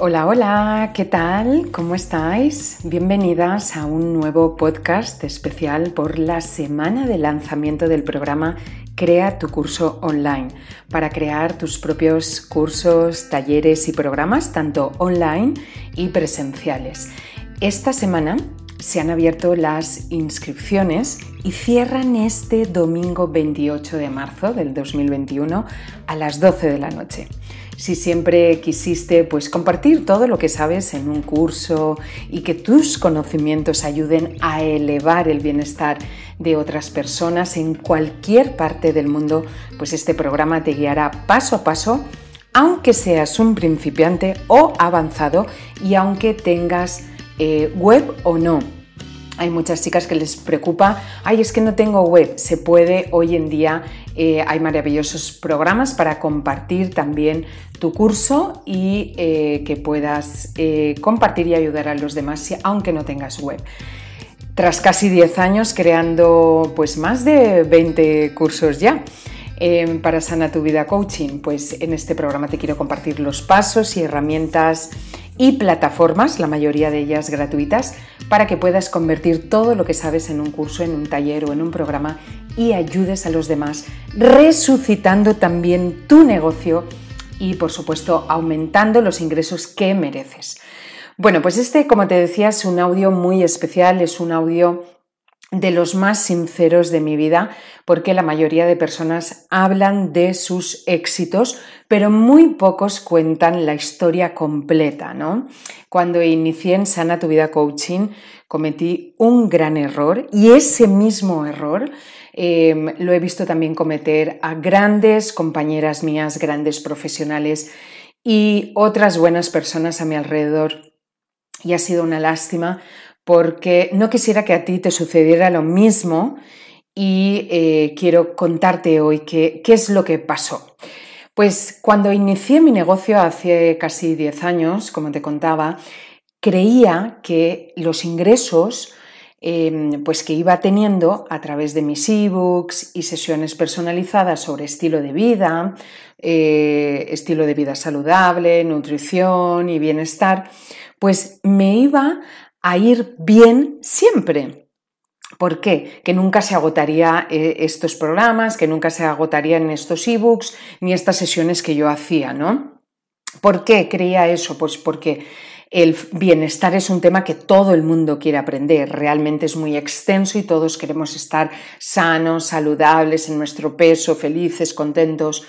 Hola, hola, ¿qué tal? ¿Cómo estáis? Bienvenidas a un nuevo podcast especial por la semana de lanzamiento del programa Crea tu curso online para crear tus propios cursos, talleres y programas, tanto online y presenciales. Esta semana se han abierto las inscripciones y cierran este domingo 28 de marzo del 2021 a las 12 de la noche si siempre quisiste pues compartir todo lo que sabes en un curso y que tus conocimientos ayuden a elevar el bienestar de otras personas en cualquier parte del mundo, pues este programa te guiará paso a paso, aunque seas un principiante o avanzado y aunque tengas eh, web o no. Hay muchas chicas que les preocupa, ay, es que no tengo web. Se puede hoy en día, eh, hay maravillosos programas para compartir también tu curso y eh, que puedas eh, compartir y ayudar a los demás, aunque no tengas web. Tras casi 10 años creando pues más de 20 cursos ya. para Sana Tu Vida Coaching, pues en este programa te quiero compartir los pasos y herramientas y plataformas, la mayoría de ellas gratuitas, para que puedas convertir todo lo que sabes en un curso, en un taller o en un programa y ayudes a los demás, resucitando también tu negocio y, por supuesto, aumentando los ingresos que mereces. Bueno, pues este, como te decía, es un audio muy especial, es un audio de los más sinceros de mi vida, porque la mayoría de personas hablan de sus éxitos, pero muy pocos cuentan la historia completa, ¿no? Cuando inicié en Sana Tu Vida Coaching, cometí un gran error y ese mismo error em, lo he visto también cometer a grandes compañeras mías, grandes profesionales y otras buenas personas a mi alrededor. Y ha sido una lástima porque no quisiera que a ti te sucediera lo mismo y eh, quiero contarte hoy qué, es lo que pasó. Pues cuando inicié mi negocio hace casi 10 años, como te contaba, creía que los ingresos em, pues que iba teniendo a través de mis ebooks y sesiones personalizadas sobre estilo de vida, eh, estilo de vida saludable, nutrición y bienestar, pues me iba a ir bien siempre. ¿Por qué? Que nunca se agotaría eh, estos programas, que nunca se agotarían estos ebooks ni estas sesiones que yo hacía, ¿no? ¿Por qué creía eso? Pues porque el bienestar es un tema que todo el mundo quiere aprender, realmente es muy extenso y todos queremos estar sanos, saludables, en nuestro peso, felices, contentos.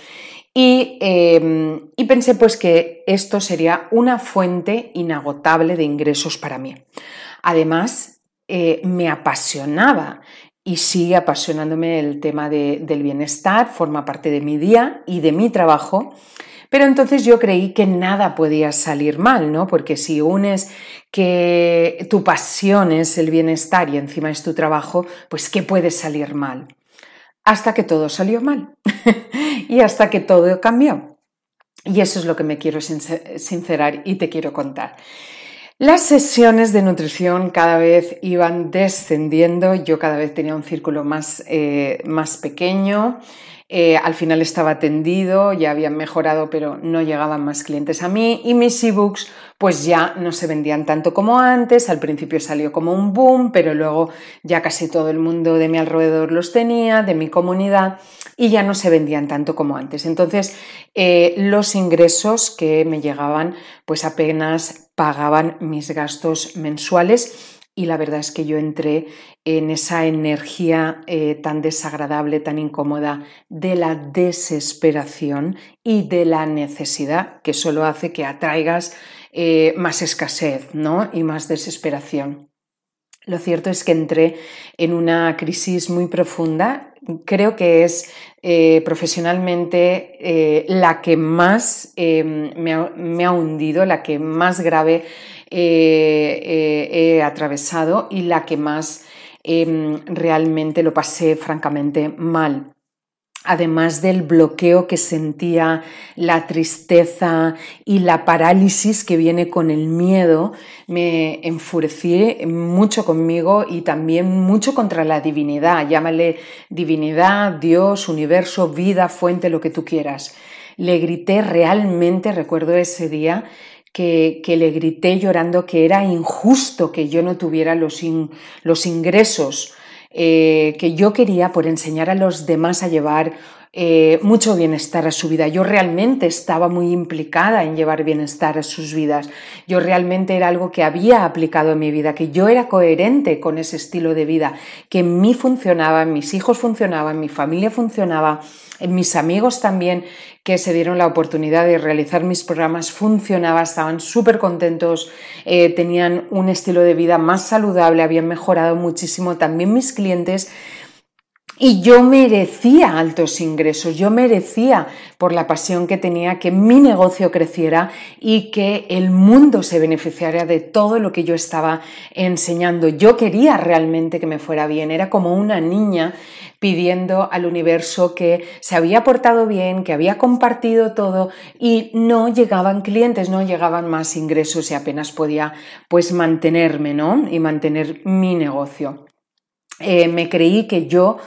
Em, y, pensé pues que esto sería una fuente inagotable de ingresos para mí. Además, eh, me apasionaba y sigue apasionándome el tema del bienestar, forma parte de mi día y de mi trabajo. Pero entonces yo creí que nada podía salir mal, ¿no? Porque si unes que tu pasión es el bienestar y encima es tu trabajo, pues ¿qué puede salir mal? Hasta que todo salió mal y hasta que todo cambió. Y eso es lo que me quiero sincerar y te quiero contar. Las sesiones de nutrición cada vez iban descendiendo, yo cada vez tenía un círculo más, eh, más pequeño, eh, al final estaba atendido, ya habían mejorado, pero no llegaban más clientes a mí. Y mis ebooks pues ya no se vendían tanto como antes, al principio salió como un boom, pero luego ya casi todo el mundo de mi alrededor los tenía, de mi comunidad, y ya no se vendían tanto como antes. Entonces, eh, los ingresos que me llegaban pues apenas pagaban mis gastos mensuales y la verdad es que yo entré en esa energía eh, tan desagradable, tan incómoda de la desesperación y de la necesidad que solo hace que atraigas eh, más escasez ¿no? y más desesperación. Lo cierto es que entré en una crisis muy profunda. Creo que es eh, profesionalmente la que más me ha, me, ha, hundido, la que más grave eh, eh, he atravesado y la que más em, realmente lo pasé francamente mal además del bloqueo que sentía, la tristeza y la parálisis que viene con el miedo, me enfurecí mucho conmigo y también mucho contra la divinidad. Llámale divinidad, Dios, universo, vida, fuente, lo que tú quieras. Le grité realmente, recuerdo ese día, que, le grité llorando que era injusto que yo no tuviera los, los ingresos eh, que yo quería por enseñar a los demás a llevar eh, mucho bienestar a su vida. Yo realmente estaba muy implicada en llevar bienestar a sus vidas. Yo realmente era algo que había aplicado en mi vida, que yo era coherente con ese estilo de vida, que en mí funcionaba, en mis hijos funcionaba, en mi familia funcionaba, en mis amigos también que se dieron la oportunidad de realizar mis programas funcionaba, estaban súper contentos, eh, tenían un estilo de vida más saludable, habían mejorado muchísimo también mis clientes y yo merecía altos ingresos, yo merecía, por la pasión que tenía, que mi negocio creciera y que el mundo se beneficiara de todo lo que yo estaba enseñando. Yo quería realmente que me fuera bien, era como una niña pidiendo al universo que se había portado bien, que había compartido todo y no llegaban clientes, no llegaban más ingresos y apenas podía pues mantenerme, ¿no? Y mantener mi negocio. Eh, me creí que yo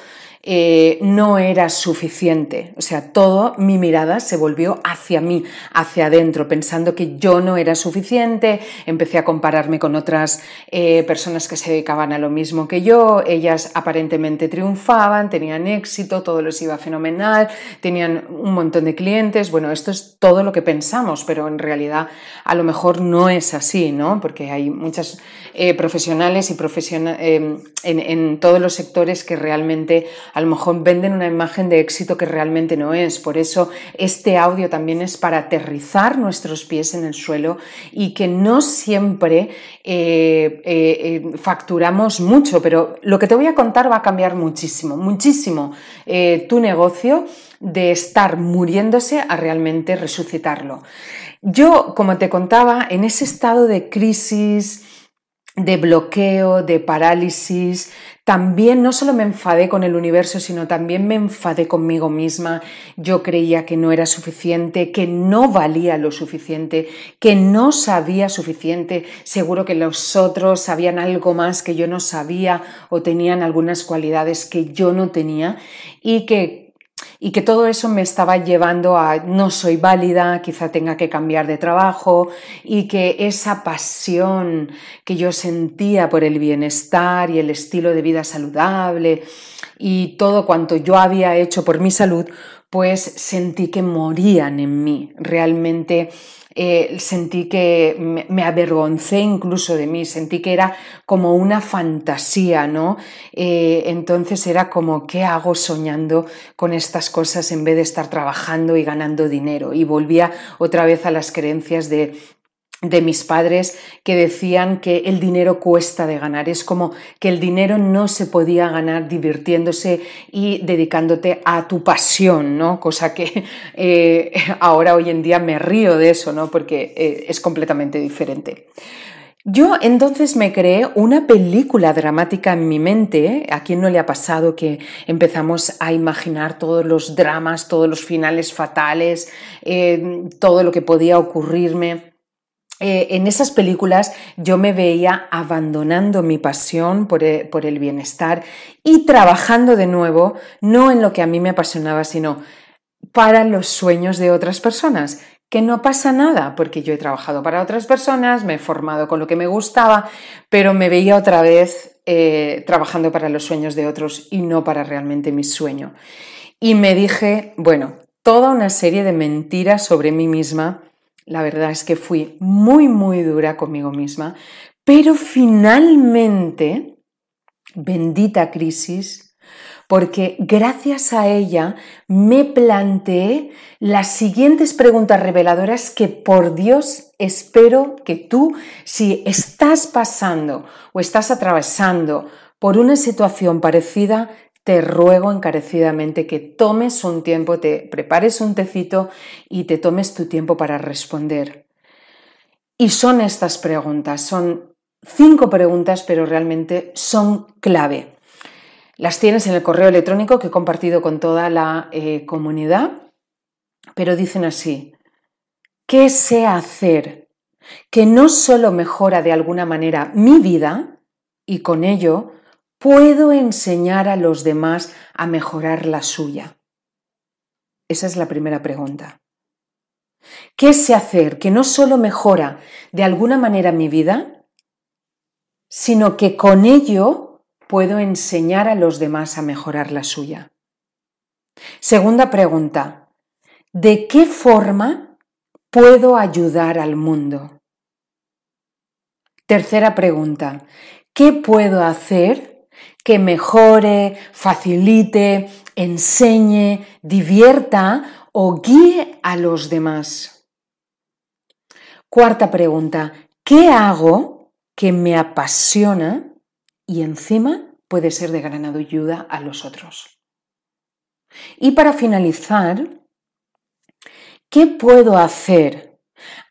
eh, no era suficiente. O sea, todo mi mirada se volvió hacia mí, hacia adentro, pensando que yo no era suficiente. Empecé a compararme con otras eh, personas que se dedicaban a lo mismo que yo. Ellas aparentemente triunfaban, tenían éxito, todo les iba fenomenal, tenían un montón de clientes. Bueno, esto es todo lo que pensamos, pero en realidad a lo mejor no es así, ¿no? Porque hay muchas eh, profesionales y profesionales en todos los sectores que realmente a lo mejor venden una imagen de éxito que realmente no es. Por eso este audio también es para aterrizar nuestros pies en el suelo y que no siempre eh, eh, eh, facturamos mucho, pero lo que te voy a contar va a cambiar muchísimo, muchísimo tu negocio de estar muriéndose a realmente resucitarlo. Yo, como te contaba, en ese estado de crisis, de bloqueo, de parálisis, también no solo me enfadé con el universo, sino también me enfadé conmigo misma. Yo creía que no era suficiente, que no valía lo suficiente, que no sabía suficiente. Seguro que los otros sabían algo más que yo no sabía o tenían algunas cualidades que yo no tenía y que y que todo eso me estaba llevando a no soy válida, quizá tenga que cambiar de trabajo y que esa pasión que yo sentía por el bienestar y el estilo de vida saludable y todo cuanto yo había hecho por mi salud, pues sentí que morían en mí. Realmente eh, sentí que me, avergoncé incluso de mí, sentí que era como una fantasía, ¿no? Eh, entonces era como, ¿qué hago soñando con estas cosas en vez de estar trabajando y ganando dinero? Y volvía otra vez a las creencias de de mis padres que decían que el dinero cuesta de ganar. Es como que el dinero no se podía ganar divirtiéndose y dedicándote a tu pasión, ¿no? Cosa que eh, ahora hoy en día me río de eso, ¿no? Porque eh, es completamente diferente. Yo entonces me creé una película dramática en mi mente. ¿A quién no le ha pasado que empezamos a imaginar todos los dramas, todos los finales fatales, eh, todo lo que podía ocurrirme? Eh, en esas películas yo me veía abandonando mi pasión eh, por el, bienestar y trabajando de nuevo, no en lo que a mí me apasionaba, sino para los sueños de otras personas, que no pasa nada, porque yo he trabajado para otras personas, me he formado con lo que me gustaba, pero me veía otra vez eh, trabajando para los sueños de otros y no para realmente mi sueño. Y me dije, bueno, toda una serie de mentiras sobre mí misma la verdad es que fui muy, muy dura conmigo misma, pero finalmente, bendita crisis, porque gracias a ella me planteé las siguientes preguntas reveladoras que por Dios espero que tú, si estás pasando o estás atravesando por una situación parecida, te ruego encarecidamente que tomes un tiempo, te prepares un tecito y te tomes tu tiempo para responder. Y son estas preguntas, son cinco preguntas, pero realmente son clave. Las tienes en el correo electrónico que he compartido con toda la eh, comunidad, pero dicen así, ¿qué sé hacer que no solo mejora de alguna manera mi vida y con ello ¿Puedo enseñar a los demás a mejorar la suya? Esa es la primera pregunta. ¿Qué sé hacer que no solo mejora de alguna manera mi vida, sino que con ello puedo enseñar a los demás a mejorar la suya? Segunda pregunta, ¿de qué forma puedo ayudar al mundo? Tercera pregunta, ¿qué puedo hacer que mejore, facilite, enseñe, divierta o guíe a los demás? Cuarta pregunta, ¿qué hago que me apasiona y encima puede ser de gran ayuda a los otros? Y para finalizar, ¿qué puedo hacer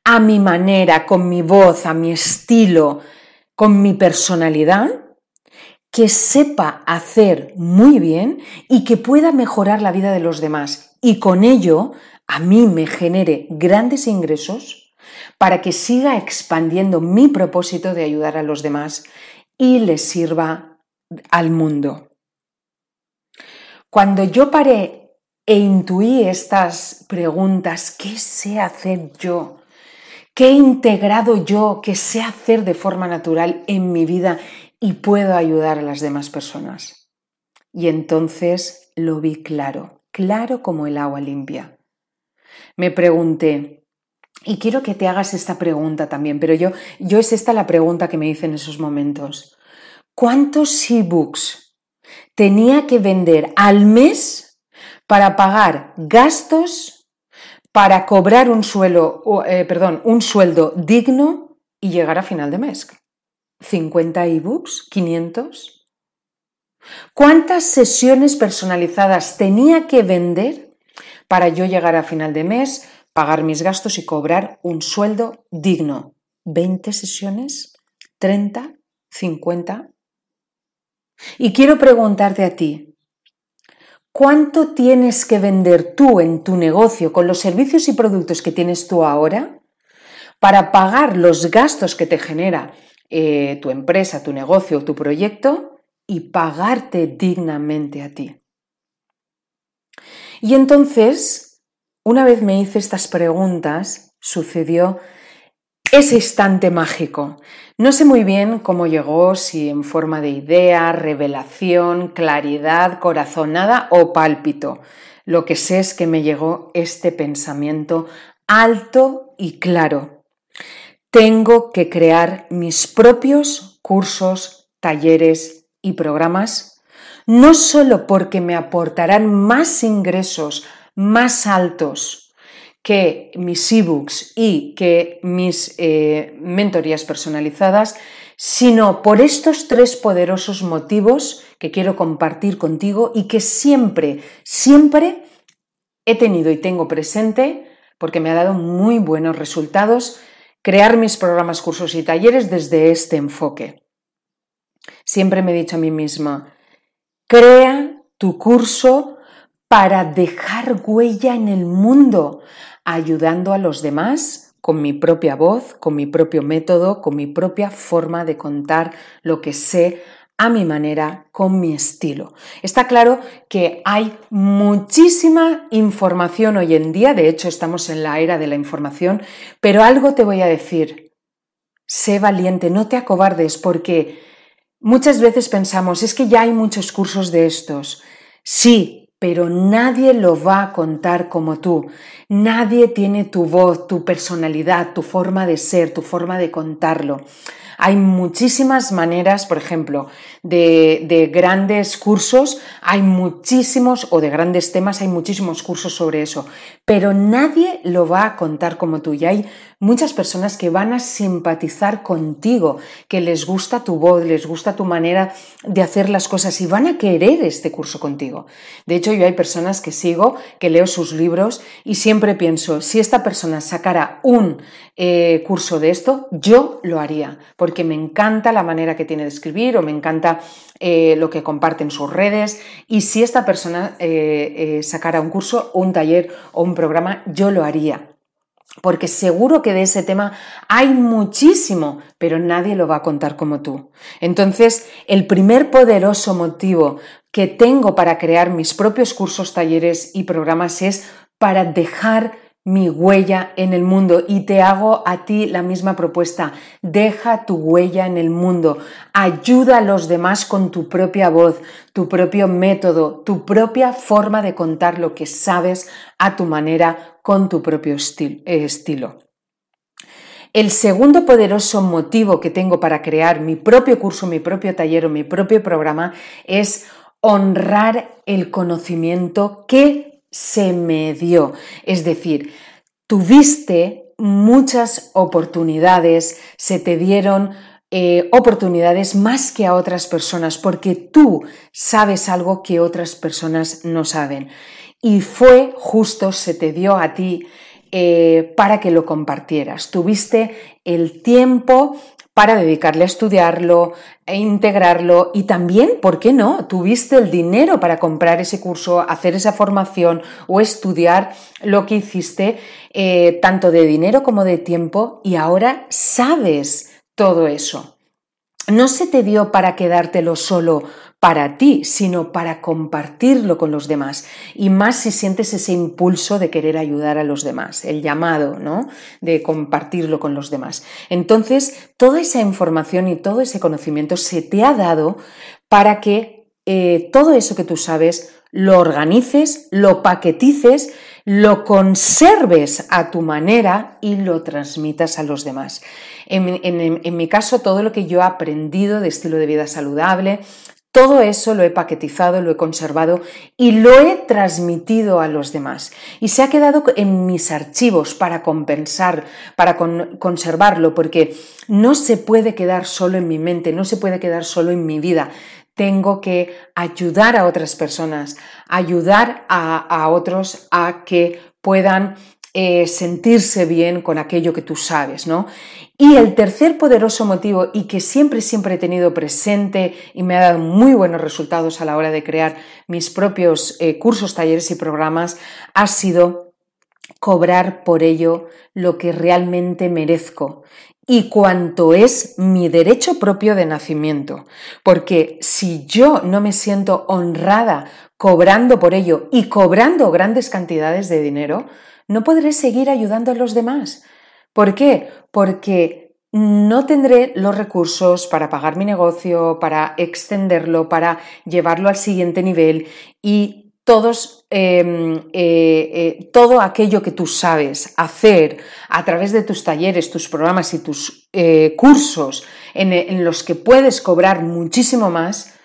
a mi manera, con mi voz, a mi estilo, con mi personalidad, que sepa hacer muy bien y que pueda mejorar la vida de los demás y con ello a mí me genere grandes ingresos para que siga expandiendo mi propósito de ayudar a los demás y les sirva al mundo. Cuando yo paré e intuí estas preguntas, ¿qué sé hacer yo? ¿Qué he integrado yo que sé hacer de forma natural en mi vida y puedo ayudar a las demás personas? Y entonces lo vi claro, claro como el agua limpia. Me pregunté, y quiero que te hagas esta pregunta también, pero yo, yo es esta la pregunta que me hice en esos momentos. ¿Cuántos ebooks tenía que vender al mes para pagar gastos para cobrar un, suelo, eh, perdón, un sueldo digno y llegar a final de mes. 50 ebooks, 500. ¿Cuántas sesiones personalizadas tenía que vender para yo llegar a final de mes, pagar mis gastos y cobrar un sueldo digno? ¿20 sesiones? ¿30? ¿50? Y quiero preguntarte a ti, ¿Cuánto tienes que vender tú en tu negocio con los servicios y productos que tienes tú ahora para pagar los gastos que te genera eh, tu empresa, tu negocio tu proyecto y pagarte dignamente a ti? Y entonces, una vez me hice estas preguntas, sucedió ese instante mágico. No sé muy bien cómo llegó, si en forma de idea, revelación, claridad, corazonada o pálpito. Lo que sé es que me llegó este pensamiento alto y claro. Tengo que crear mis propios cursos, talleres y programas, no solo porque me aportarán más ingresos más altos que mis ebooks y que mis eh, mentorías personalizadas, sino por estos tres poderosos motivos que quiero compartir contigo y que siempre, siempre he tenido y tengo presente porque me ha dado muy buenos resultados crear mis programas, cursos y talleres desde este enfoque. Siempre me he dicho a mí misma, crea tu curso para dejar huella en el mundo, ayudando a los demás con mi propia voz, con mi propio método, con mi propia forma de contar lo que sé a mi manera, con mi estilo. Está claro que hay muchísima información hoy en día, de hecho estamos en la era de la información, pero algo te voy a decir, sé valiente, no te acobardes porque muchas veces pensamos, es que ya hay muchos cursos de estos. Sí, pero nadie lo va a contar como tú. Nadie tiene tu voz, tu personalidad, tu forma de ser, tu forma de contarlo. Hay muchísimas maneras, por ejemplo, de, grandes cursos, hay muchísimos, o de grandes temas, hay muchísimos cursos sobre eso, pero nadie lo va a contar como tú. Y hay muchas personas que van a simpatizar contigo, que les gusta tu voz, les gusta tu manera de hacer las cosas y van a querer este curso contigo. De hecho, yo hay personas que sigo, que leo sus libros y siempre pienso, si esta persona sacara un eh, curso de esto, yo lo haría, porque me encanta la manera que tiene de escribir o me encanta eh, lo que comparte en sus redes y si esta persona eh, sacara un curso, un taller o un programa, yo lo haría porque seguro que de ese tema hay muchísimo, pero nadie lo va a contar como tú. Entonces, el primer poderoso motivo que tengo para crear mis propios cursos, talleres y programas es para dejar mi huella en el mundo y te hago a ti la misma propuesta. Deja tu huella en el mundo. Ayuda a los demás con tu propia voz, tu propio método, tu propia forma de contar lo que sabes a tu manera con tu propio eh, estilo. El segundo poderoso motivo que tengo para crear mi propio curso, mi propio taller o mi propio programa es honrar el conocimiento que se me dio. Es decir, tuviste muchas oportunidades, se te dieron eh, oportunidades más que a otras personas, porque tú sabes algo que otras personas no saben. Y fue justo, se te dio a ti eh, para que lo compartieras. Tuviste el tiempo para dedicarle a estudiarlo, e integrarlo y también, ¿por qué no? Tuviste el dinero para comprar ese curso, hacer esa formación o estudiar lo que hiciste, eh, tanto de dinero como de tiempo, y ahora sabes todo eso. No se te dio para quedártelo solo para ti, sino para compartirlo con los demás. Y más si sientes ese impulso de querer ayudar a los demás, el llamado, ¿no? De compartirlo con los demás. Entonces, toda esa información y todo ese conocimiento se te ha dado para que eh, todo eso que tú sabes lo organices, lo paquetices, lo conserves a tu manera y lo transmitas a los demás. en, mi caso, todo lo que yo he aprendido de estilo de vida saludable, todo eso lo he paquetizado, lo he conservado y lo he transmitido a los demás. Y se ha quedado en mis archivos para compensar, para conservarlo, porque no se puede quedar solo en mi mente, no se puede quedar solo en mi vida. Tengo que ayudar a otras personas, ayudar a, otros a que puedan eh, sentirse bien con aquello que tú sabes, ¿no? Y el tercer poderoso motivo, y que siempre, siempre he tenido presente y me ha dado muy buenos resultados a la hora de crear mis propios eh, cursos, talleres y programas, ha sido cobrar por ello lo que realmente merezco y cuanto es mi derecho propio de nacimiento. Porque si yo no me siento honrada cobrando por ello y cobrando grandes cantidades de dinero, no podré seguir ayudando a los demás. ¿Por qué? Porque no tendré los recursos para pagar mi negocio, para extenderlo, para llevarlo al siguiente nivel y todos, em, eh, eh, todo aquello que tú sabes hacer a través de tus talleres, tus programas y tus eh, cursos en, los que puedes cobrar muchísimo más,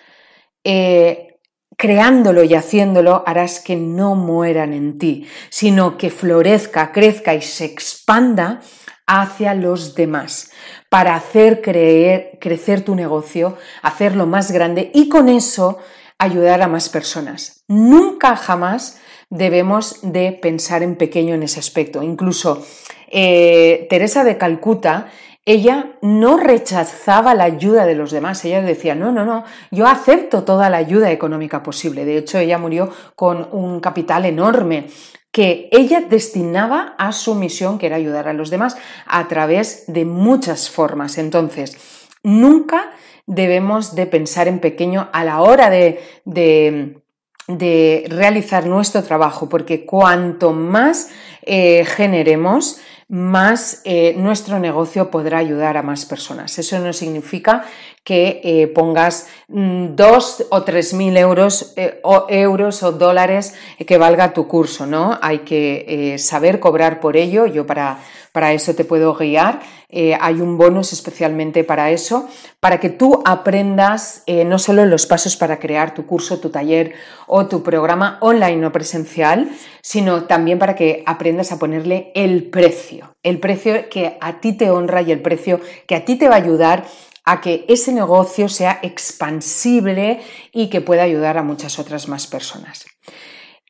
creándolo y haciéndolo harás que no mueran en ti, sino que florezca, crezca y se expanda hacia los demás para hacer crecer tu negocio, hacerlo más grande y con eso ayudar a más personas. Nunca jamás debemos de pensar en pequeño en ese aspecto. Incluso eh, Teresa de Calcuta ella no rechazaba la ayuda de los demás, ella decía, no, no, no, yo acepto toda la ayuda económica posible. De hecho, ella murió con un capital enorme que ella destinaba a su misión, que era ayudar a los demás, a través de muchas formas. Entonces, nunca debemos de pensar en pequeño a la hora de, de de realizar nuestro trabajo, porque cuanto más eh, generemos, más eh, nuestro negocio podrá ayudar a más personas. Eso no significa que eh, pongas mm, dos o tres mil euros, o euros o dólares que valga tu curso, ¿no? Hay que saber cobrar por ello. Yo para, para eso te puedo guiar. hay un bonus especialmente para eso, para que tú aprendas no solo los pasos para crear tu curso, tu taller o tu programa online o presencial, sino también para que aprendas a ponerle el precio, el precio que a ti te honra y el precio que a ti te va a ayudar a que ese negocio sea expansible y que pueda ayudar a muchas otras más personas.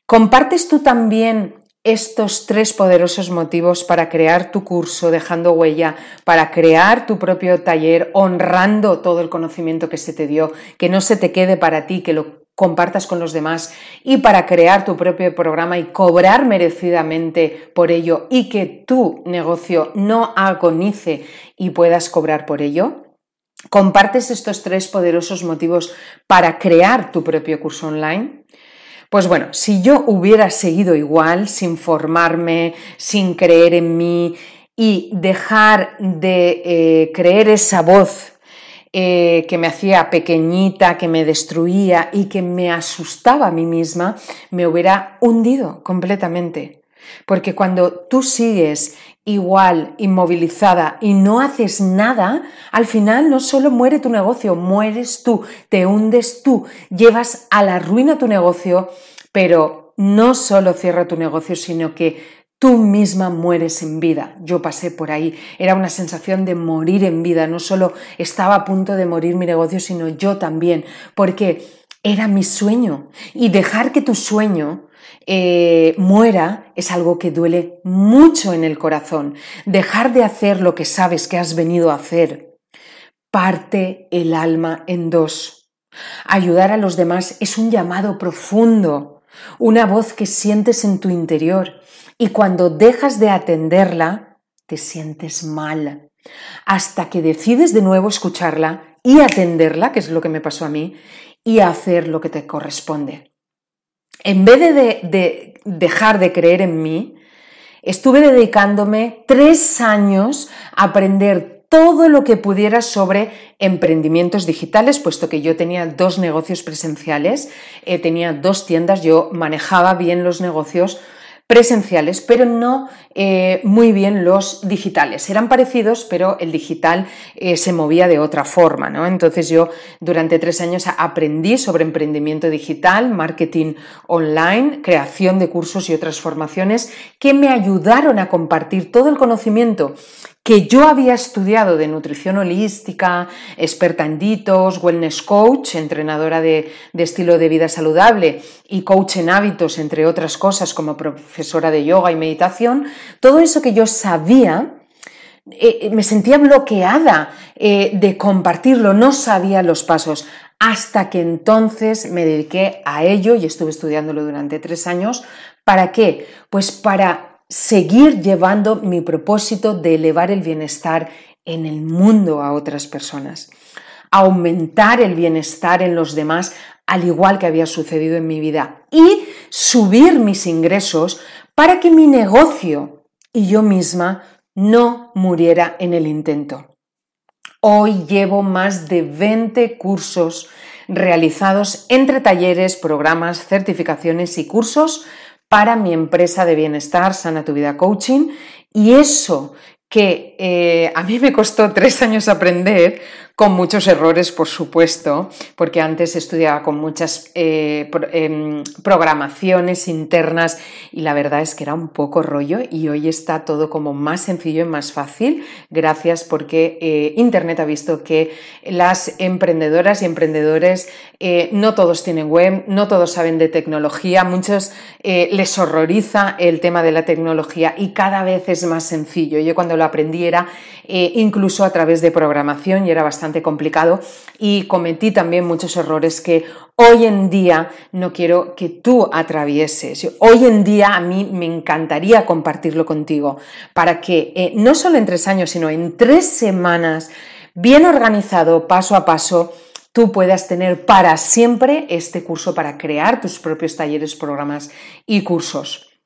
¿Compartes tú también estos tres poderosos motivos para crear tu curso dejando huella, para crear tu propio taller honrando todo el conocimiento que se te dio, que no se te quede para ti, que lo compartas con los demás y para crear tu propio programa y cobrar merecidamente por ello y que tu negocio no agonice y puedas cobrar por ello? ¿Compartes estos tres poderosos motivos para crear tu propio curso online? Pues bueno, si yo hubiera seguido igual, sin formarme, sin creer en mí y dejar de eh, creer esa voz eh, que me hacía pequeñita, que me destruía y que me asustaba a mí misma, me hubiera hundido completamente. Porque cuando tú sigues igual, inmovilizada y no haces nada, al final no solo muere tu negocio, mueres tú, te hundes tú, llevas a la ruina tu negocio, pero no solo cierra tu negocio, sino que Tú misma mueres en vida. Yo pasé por ahí. Era una sensación de morir en vida. No solo estaba a punto de morir mi negocio, sino yo también. Porque era mi sueño. Y dejar que tu sueño eh, muera es algo que duele mucho en el corazón. Dejar de hacer lo que sabes que has venido a hacer parte el alma en dos. Ayudar a los demás es un llamado profundo, una voz que sientes en tu interior y cuando dejas de atenderla, te sientes mal. Hasta que decides de nuevo escucharla y atenderla, que es lo que me pasó a mí, y hacer lo que te corresponde. En vez de, dejar de creer en mí, estuve dedicándome tres años a aprender todo lo que pudiera sobre emprendimientos digitales, puesto que yo tenía dos negocios presenciales, eh, tenía dos tiendas, yo manejaba bien los negocios presenciales, pero no eh, muy bien los digitales. Eran parecidos, pero el digital eh, se movía de otra forma. ¿no? Entonces yo durante tres años aprendí sobre emprendimiento digital, marketing online, creación de cursos y otras formaciones que me ayudaron a compartir todo el conocimiento que yo había estudiado de nutrición holística, experta en ditos, wellness coach, entrenadora de, estilo de vida saludable y coach en hábitos, entre otras cosas como profesora de yoga y meditación, todo eso que yo sabía, eh, eh, me sentía bloqueada eh, de compartirlo, no sabía los pasos, hasta que entonces me dediqué a ello y estuve estudiándolo durante tres años. ¿Para qué? Pues para seguir llevando mi propósito de elevar el bienestar en el mundo a otras personas, aumentar el bienestar en los demás, al igual que había sucedido en mi vida, y subir mis ingresos para que mi negocio y yo misma no muriera en el intento. Hoy llevo más de 20 cursos realizados entre talleres, programas, certificaciones y cursos para mi empresa de bienestar, Sana Tu Vida Coaching, y eso que eh, a mí me costó tres años aprender, con muchos errores, por supuesto, porque antes estudiaba con muchas eh, em, programaciones internas y la verdad es que era un poco rollo y hoy está todo como más sencillo y más fácil, gracias porque eh, Internet ha visto que las emprendedoras y emprendedores eh, no todos tienen web, no todos saben de tecnología, muchos les horroriza el tema de la tecnología y cada vez es más sencillo. Yo cuando lo aprendí era incluso a través de programación y era bastante complicado y cometí también muchos errores que hoy en día no quiero que tú atravieses. Hoy en día a mí me encantaría compartirlo contigo para que eh, no solo en tres años, sino en tres semanas, bien organizado, paso a paso, tú puedas tener para siempre este curso para crear tus propios talleres, programas y cursos.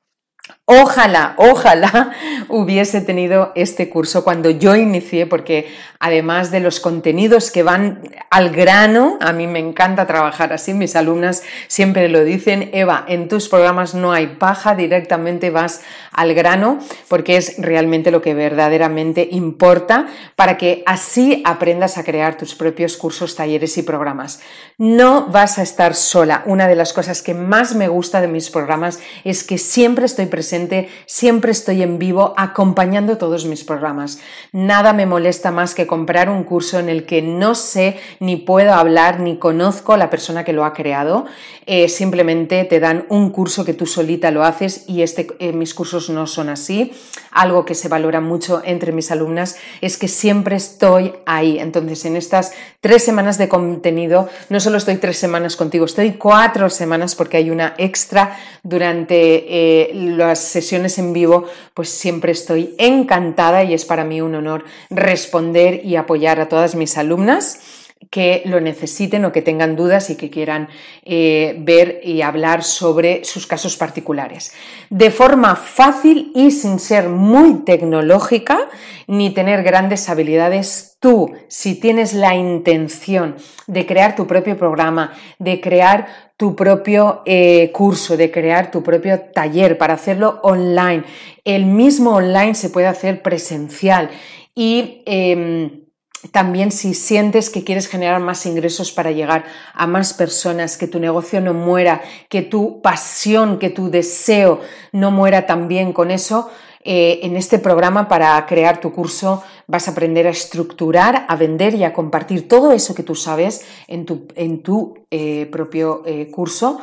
Ojalá, ojalá hubiese tenido este curso cuando yo inicié, porque además de los contenidos que van al grano, a mí me encanta trabajar así, mis alumnas siempre lo dicen, Eva, en tus programas no hay paja, directamente vas al grano, porque es realmente lo que verdaderamente importa para que así aprendas a crear tus propios cursos, talleres y programas. No vas a estar sola. Una de las cosas que más me gusta de mis programas es que siempre estoy presente siempre estoy en vivo acompañando todos mis programas. Nada me molesta más que comprar un curso en el que no sé ni puedo hablar ni conozco a la persona que lo ha creado. Eh, simplemente te dan un curso que tú solita lo haces y este, eh, mis cursos no son así. Algo que se valora mucho entre mis alumnas es que siempre estoy ahí. Entonces, en estas tres semanas de contenido, no solo estoy tres semanas contigo, estoy cuatro semanas porque hay una extra durante eh, las sesiones en vivo, pues siempre estoy encantada y es para mí un honor responder y apoyar a todas mis alumnas que lo necesiten o que tengan dudas y que quieran eh, ver y hablar sobre sus casos particulares. De forma fácil y sin ser muy tecnológica ni tener grandes habilidades, tú, si tienes la intención de crear tu propio programa, de crear tu propio eh, curso, de crear tu propio taller para hacerlo online, el mismo online se puede hacer presencial y em, también si sientes que quieres generar más ingresos para llegar a más personas, que tu negocio no muera, que tu pasión, que tu deseo no muera también con eso, eh, en este programa para crear tu curso vas a aprender a estructurar, a vender y a compartir todo eso que tú sabes en tu, en tu eh, propio eh, curso,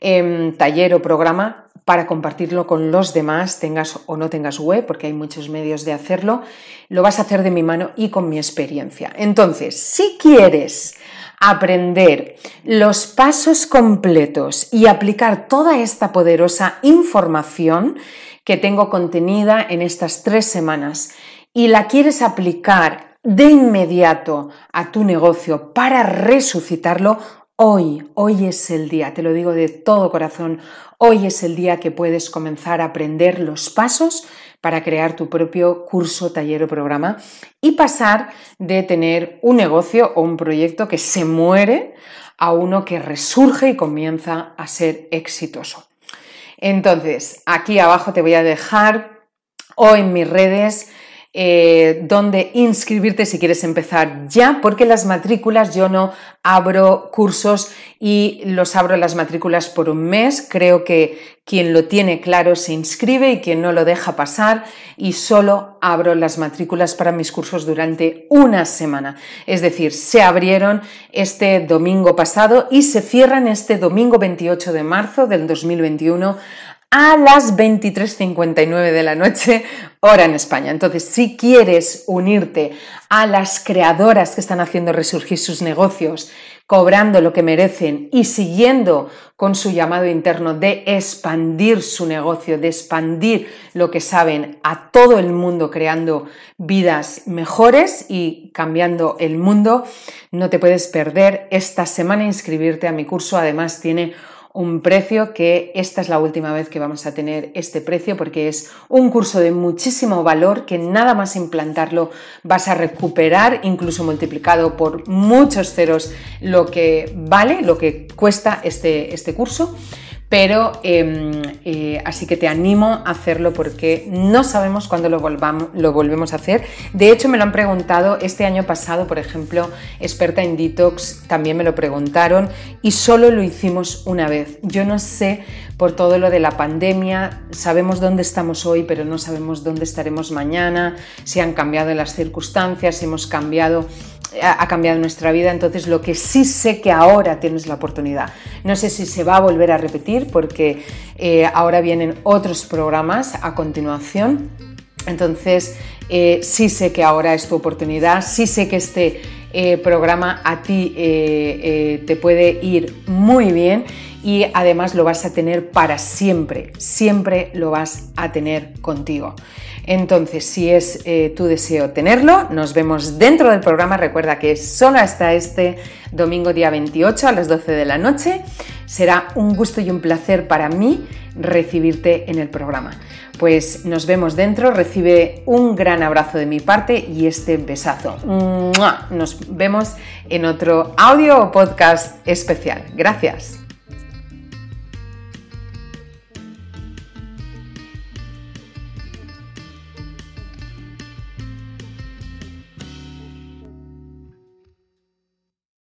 em, taller o programa para compartirlo con los demás, tengas o no tengas web, porque hay muchos medios de hacerlo, lo vas a hacer de mi mano y con mi experiencia. Entonces, si quieres aprender los pasos completos y aplicar toda esta poderosa información que tengo contenida en estas tres semanas y la quieres aplicar de inmediato a tu negocio para resucitarlo, Hoy, hoy es el día, te lo digo de todo corazón, hoy es el día que puedes comenzar a aprender los pasos para crear tu propio curso, taller o programa y pasar de tener un negocio o un proyecto que se muere a uno que resurge y comienza a ser exitoso. Entonces, aquí abajo te voy a dejar o en mis redes eh, donde inscribirte si quieres empezar ya, porque las matrículas yo no abro cursos y los abro las matrículas por un mes. Creo que quien lo tiene claro se inscribe y quien no lo deja pasar y solo abro las matrículas para mis cursos durante una semana. Es decir, se abrieron este domingo pasado y se cierran este domingo 28 de marzo del 2021 a las 23.59 de la noche, hora en España. Entonces, si quieres unirte a las creadoras que están haciendo resurgir sus negocios, cobrando lo que merecen y siguiendo con su llamado interno de expandir su negocio, de expandir lo que saben a todo el mundo, creando vidas mejores y cambiando el mundo, no te puedes perder esta semana inscribirte a mi curso. Además, tiene un precio que esta es la última vez que vamos a tener este precio porque es un curso de muchísimo valor que nada más implantarlo vas a recuperar incluso multiplicado por muchos ceros lo que vale, lo que cuesta este, este curso pero em, eh, así que te animo a hacerlo porque no sabemos cuándo lo, lo volvemos a hacer. De hecho, me lo han preguntado este año pasado, por ejemplo, experta en detox, también me lo preguntaron y solo lo hicimos una vez. Yo no sé por todo lo de la pandemia, sabemos dónde estamos hoy, pero no sabemos dónde estaremos mañana, si han cambiado las circunstancias, si hemos cambiado ha cambiado nuestra vida, entonces lo que sí sé que ahora tienes la oportunidad. No sé si se va a volver a repetir porque eh, ahora vienen otros programas a continuación, entonces eh, sí sé que ahora es tu oportunidad, sí sé que este eh, programa a ti te puede ir muy bien y además lo vas a tener para siempre, siempre lo vas a tener contigo. Entonces, si es eh, tu deseo tenerlo, nos vemos dentro del programa. Recuerda que solo hasta este domingo día 28 a las 12 de la noche. Será un gusto y un placer para mí recibirte en el programa. Pues nos vemos dentro, recibe un gran abrazo de mi parte y este besazo. Nos vemos en otro audio o podcast especial. Gracias.